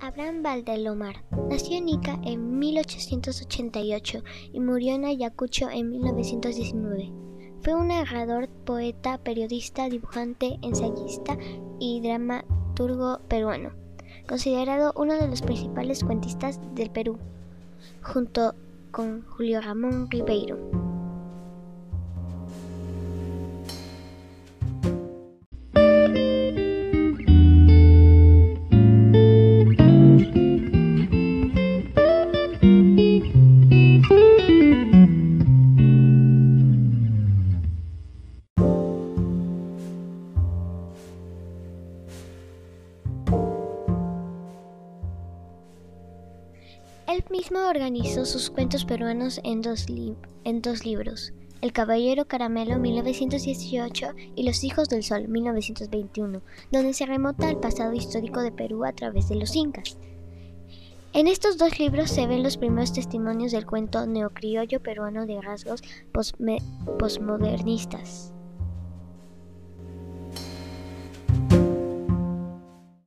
Abraham Valdelomar nació en Ica en 1888 y murió en Ayacucho en 1919. Fue un narrador, poeta, periodista, dibujante, ensayista y dramaturgo peruano, considerado uno de los principales cuentistas del Perú, junto con Julio Ramón Ribeiro. Él mismo organizó sus cuentos peruanos en dos, libros, El Caballero Caramelo 1918 y Los Hijos del Sol 1921, donde se remota al pasado histórico de Perú a través de los incas. En estos dos libros se ven los primeros testimonios del cuento neocriollo peruano de rasgos posmodernistas.